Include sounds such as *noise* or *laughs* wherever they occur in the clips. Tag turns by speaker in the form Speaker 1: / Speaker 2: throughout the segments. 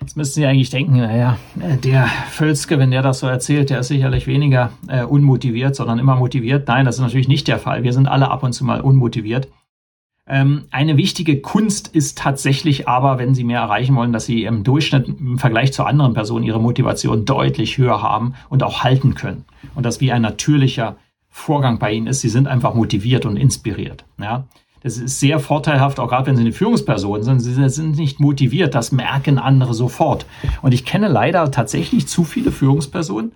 Speaker 1: Jetzt müssten Sie eigentlich denken, naja, der Völzke, wenn der das so erzählt, der ist sicherlich weniger äh, unmotiviert, sondern immer motiviert. Nein, das ist natürlich nicht der Fall. Wir sind alle ab und zu mal unmotiviert. Ähm, eine wichtige Kunst ist tatsächlich aber, wenn Sie mehr erreichen wollen, dass Sie im Durchschnitt im Vergleich zu anderen Personen Ihre Motivation deutlich höher haben und auch halten können. Und das wie ein natürlicher Vorgang bei Ihnen ist. Sie sind einfach motiviert und inspiriert. Ja. Das ist sehr vorteilhaft, auch gerade wenn Sie eine Führungsperson sind. Sie sind nicht motiviert, das merken andere sofort. Und ich kenne leider tatsächlich zu viele Führungspersonen,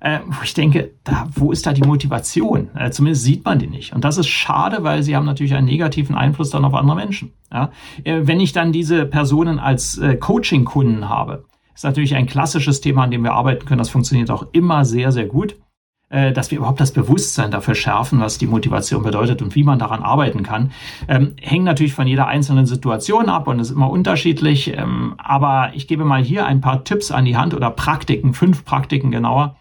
Speaker 1: äh, wo ich denke, da, wo ist da die Motivation? Äh, zumindest sieht man die nicht. Und das ist schade, weil sie haben natürlich einen negativen Einfluss dann auf andere Menschen. Ja? Äh, wenn ich dann diese Personen als Coaching-Kunden habe, ist natürlich ein klassisches Thema, an dem wir arbeiten können. Das funktioniert auch immer sehr, sehr gut. Äh, dass wir überhaupt das Bewusstsein dafür schärfen, was die Motivation bedeutet und wie man daran arbeiten kann. Ähm, hängt natürlich von jeder einzelnen Situation ab und ist immer unterschiedlich. Ähm, aber ich gebe mal hier ein paar Tipps an die Hand oder Praktiken, fünf Praktiken genauer,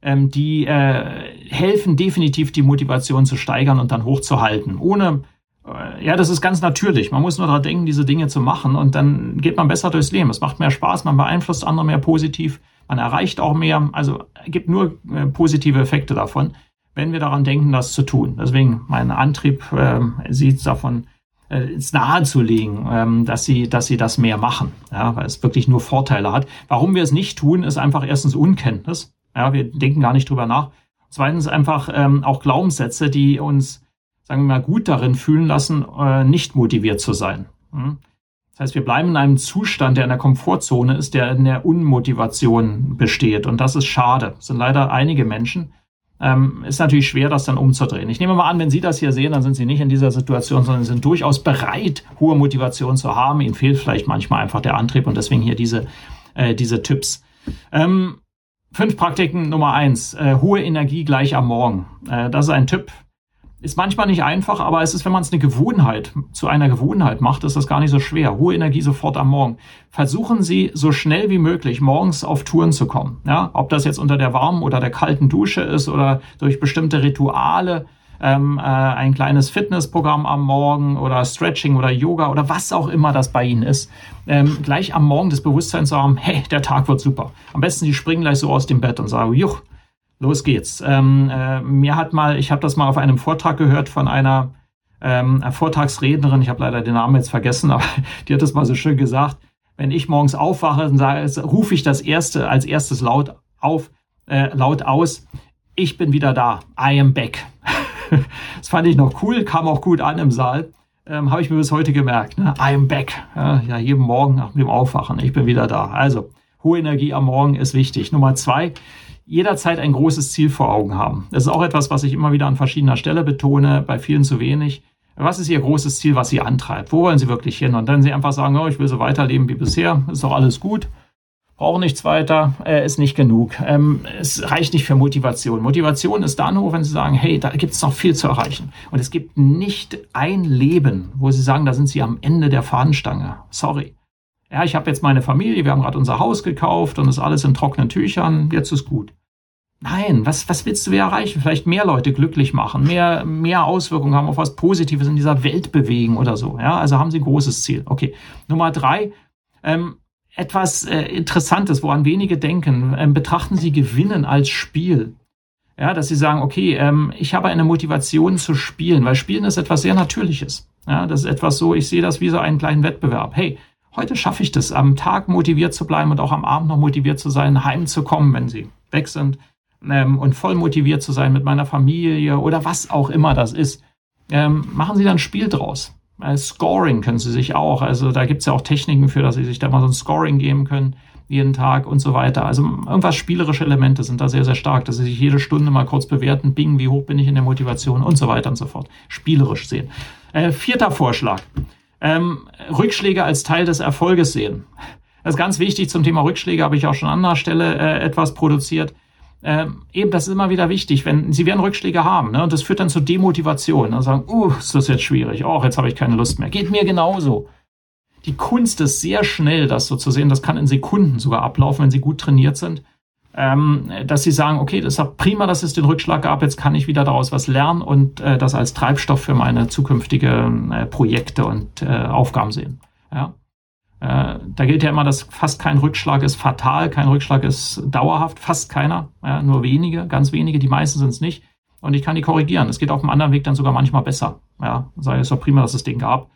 Speaker 1: ähm, die äh, helfen definitiv die Motivation zu steigern und dann hochzuhalten. Ohne äh, ja, das ist ganz natürlich. Man muss nur daran denken, diese Dinge zu machen und dann geht man besser durchs Leben. Es macht mehr Spaß, man beeinflusst andere mehr positiv man erreicht auch mehr. Also gibt nur äh, positive Effekte davon, wenn wir daran denken, das zu tun. Deswegen mein Antrieb äh, sieht davon äh, ins Nahe zu legen, ähm, dass sie, dass sie das mehr machen, ja, weil es wirklich nur Vorteile hat. Warum wir es nicht tun, ist einfach erstens Unkenntnis. Ja, wir denken gar nicht drüber nach. Zweitens einfach ähm, auch Glaubenssätze, die uns, sagen wir mal, gut darin fühlen lassen, äh, nicht motiviert zu sein. Hm? Das heißt, wir bleiben in einem Zustand, der in der Komfortzone ist, der in der Unmotivation besteht. Und das ist schade. Das sind leider einige Menschen. Ähm, ist natürlich schwer, das dann umzudrehen. Ich nehme mal an, wenn Sie das hier sehen, dann sind Sie nicht in dieser Situation, sondern sind durchaus bereit, hohe Motivation zu haben. Ihnen fehlt vielleicht manchmal einfach der Antrieb und deswegen hier diese, äh, diese Tipps. Ähm, fünf Praktiken Nummer eins. Äh, hohe Energie gleich am Morgen. Äh, das ist ein Tipp, ist manchmal nicht einfach, aber es ist, wenn man es eine Gewohnheit zu einer Gewohnheit macht, ist das gar nicht so schwer. Hohe Energie sofort am Morgen. Versuchen Sie so schnell wie möglich morgens auf Touren zu kommen. Ja, ob das jetzt unter der warmen oder der kalten Dusche ist oder durch bestimmte Rituale, ähm, äh, ein kleines Fitnessprogramm am Morgen oder Stretching oder Yoga oder was auch immer das bei Ihnen ist, ähm, gleich am Morgen das Bewusstsein zu haben, hey, der Tag wird super. Am besten Sie springen gleich so aus dem Bett und sagen, juch, Los geht's. Ähm, äh, mir hat mal, ich habe das mal auf einem Vortrag gehört von einer ähm, Vortragsrednerin, ich habe leider den Namen jetzt vergessen, *laughs* aber die hat das mal so schön gesagt. Wenn ich morgens aufwache, dann rufe ich das erste als erstes laut auf, äh, laut aus. Ich bin wieder da. I am back. *laughs* das fand ich noch cool, kam auch gut an im Saal. Ähm, habe ich mir bis heute gemerkt. Ne? I am back. Ja, ja, jeden Morgen nach dem Aufwachen. Ich bin wieder da. Also, hohe Energie am Morgen ist wichtig. Nummer zwei, jederzeit ein großes Ziel vor Augen haben. Das ist auch etwas, was ich immer wieder an verschiedener Stelle betone, bei vielen zu wenig. Was ist Ihr großes Ziel, was Sie antreibt? Wo wollen Sie wirklich hin? Und dann Sie einfach sagen, oh, ich will so weiterleben wie bisher, ist doch alles gut, brauche nichts weiter, äh, ist nicht genug. Ähm, es reicht nicht für Motivation. Motivation ist da nur, wenn Sie sagen, hey, da gibt es noch viel zu erreichen. Und es gibt nicht ein Leben, wo Sie sagen, da sind Sie am Ende der Fahnenstange. Sorry. Ja, ich habe jetzt meine Familie, wir haben gerade unser Haus gekauft und ist alles in trockenen Tüchern, jetzt ist gut. Nein, was, was willst du erreichen? Vielleicht mehr Leute glücklich machen, mehr, mehr Auswirkungen haben, auf was Positives in dieser Welt bewegen oder so. Ja, also haben sie ein großes Ziel. Okay. Nummer drei, ähm, etwas äh, Interessantes, woran wenige denken. Ähm, betrachten Sie Gewinnen als Spiel. Ja, dass Sie sagen, okay, ähm, ich habe eine Motivation zu spielen, weil Spielen ist etwas sehr Natürliches. Ja, das ist etwas so, ich sehe das wie so einen kleinen Wettbewerb. Hey, heute schaffe ich das, am Tag motiviert zu bleiben und auch am Abend noch motiviert zu sein, heimzukommen, wenn Sie weg sind ähm, und voll motiviert zu sein mit meiner Familie oder was auch immer das ist, ähm, machen Sie dann ein Spiel draus. Äh, Scoring können Sie sich auch, also da gibt es ja auch Techniken für, dass Sie sich da mal so ein Scoring geben können jeden Tag und so weiter. Also irgendwas spielerische Elemente sind da sehr, sehr stark, dass Sie sich jede Stunde mal kurz bewerten, bing, wie hoch bin ich in der Motivation und so weiter und so fort. Spielerisch sehen. Äh, vierter Vorschlag. Ähm, Rückschläge als Teil des Erfolges sehen. Das ist ganz wichtig zum Thema Rückschläge, habe ich auch schon an anderer Stelle äh, etwas produziert. Ähm, eben, das ist immer wieder wichtig, wenn Sie werden Rückschläge haben, ne, und das führt dann zu Demotivation. Dann sagen, uh, ist das jetzt schwierig, oh, jetzt habe ich keine Lust mehr. Geht mir genauso. Die Kunst ist sehr schnell, das so zu sehen. Das kann in Sekunden sogar ablaufen, wenn Sie gut trainiert sind ähm, dass sie sagen, okay, das ist prima, dass es den Rückschlag gab, jetzt kann ich wieder daraus was lernen und äh, das als Treibstoff für meine zukünftigen äh, Projekte und äh, Aufgaben sehen. Ja. Äh, da gilt ja immer, dass fast kein Rückschlag ist fatal, kein Rückschlag ist dauerhaft, fast keiner, ja, nur wenige, ganz wenige, die meisten sind es nicht. Und ich kann die korrigieren. Es geht auf einem anderen Weg dann sogar manchmal besser. Ja, sage es doch prima, dass es den gab.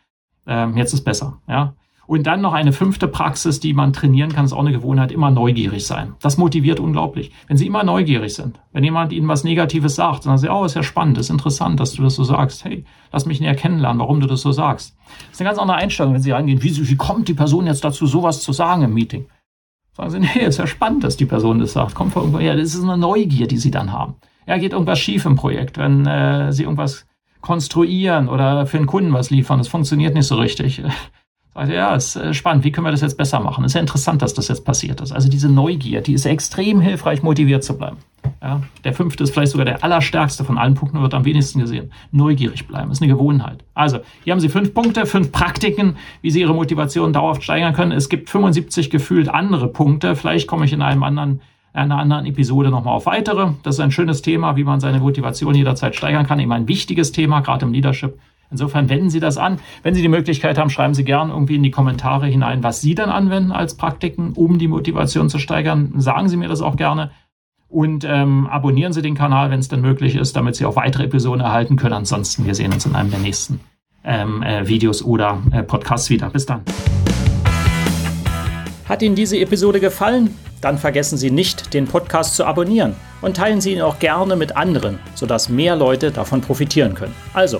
Speaker 1: Ähm, jetzt ist besser. Ja, und dann noch eine fünfte Praxis, die man trainieren kann, ist auch eine Gewohnheit, immer neugierig sein. Das motiviert unglaublich. Wenn Sie immer neugierig sind, wenn jemand Ihnen was Negatives sagt, dann sagen Sie, oh, ist ja spannend, ist interessant, dass du das so sagst. Hey, lass mich näher kennenlernen, warum du das so sagst. Das ist eine ganz andere Einstellung, wenn Sie reingehen, wie, wie kommt die Person jetzt dazu, sowas zu sagen im Meeting? Sagen Sie, nee, ist ja spannend, dass die Person das sagt. Kommt von irgendwo her. Das ist eine Neugier, die Sie dann haben. Ja, geht irgendwas schief im Projekt, wenn äh, Sie irgendwas konstruieren oder für einen Kunden was liefern, das funktioniert nicht so richtig Sagte, ja, ist äh, spannend, wie können wir das jetzt besser machen? Ist ja interessant, dass das jetzt passiert ist. Also diese Neugier, die ist extrem hilfreich, motiviert zu bleiben. Ja, der fünfte ist vielleicht sogar der allerstärkste von allen Punkten, wird am wenigsten gesehen. Neugierig bleiben, ist eine Gewohnheit. Also, hier haben Sie fünf Punkte, fünf Praktiken, wie Sie Ihre Motivation dauerhaft steigern können. Es gibt 75 gefühlt andere Punkte. Vielleicht komme ich in einem anderen in einer anderen Episode nochmal auf weitere. Das ist ein schönes Thema, wie man seine Motivation jederzeit steigern kann. Eben ein wichtiges Thema, gerade im Leadership. Insofern wenden Sie das an. Wenn Sie die Möglichkeit haben, schreiben Sie gern irgendwie in die Kommentare hinein, was Sie dann anwenden als Praktiken, um die Motivation zu steigern. Sagen Sie mir das auch gerne. Und ähm, abonnieren Sie den Kanal, wenn es denn möglich ist, damit Sie auch weitere Episoden erhalten können. Ansonsten, wir sehen uns in einem der nächsten ähm, äh, Videos oder äh, Podcasts wieder. Bis dann. Hat Ihnen diese Episode gefallen? Dann vergessen Sie nicht, den Podcast zu abonnieren und teilen Sie ihn auch gerne mit anderen, sodass mehr Leute davon profitieren können. Also,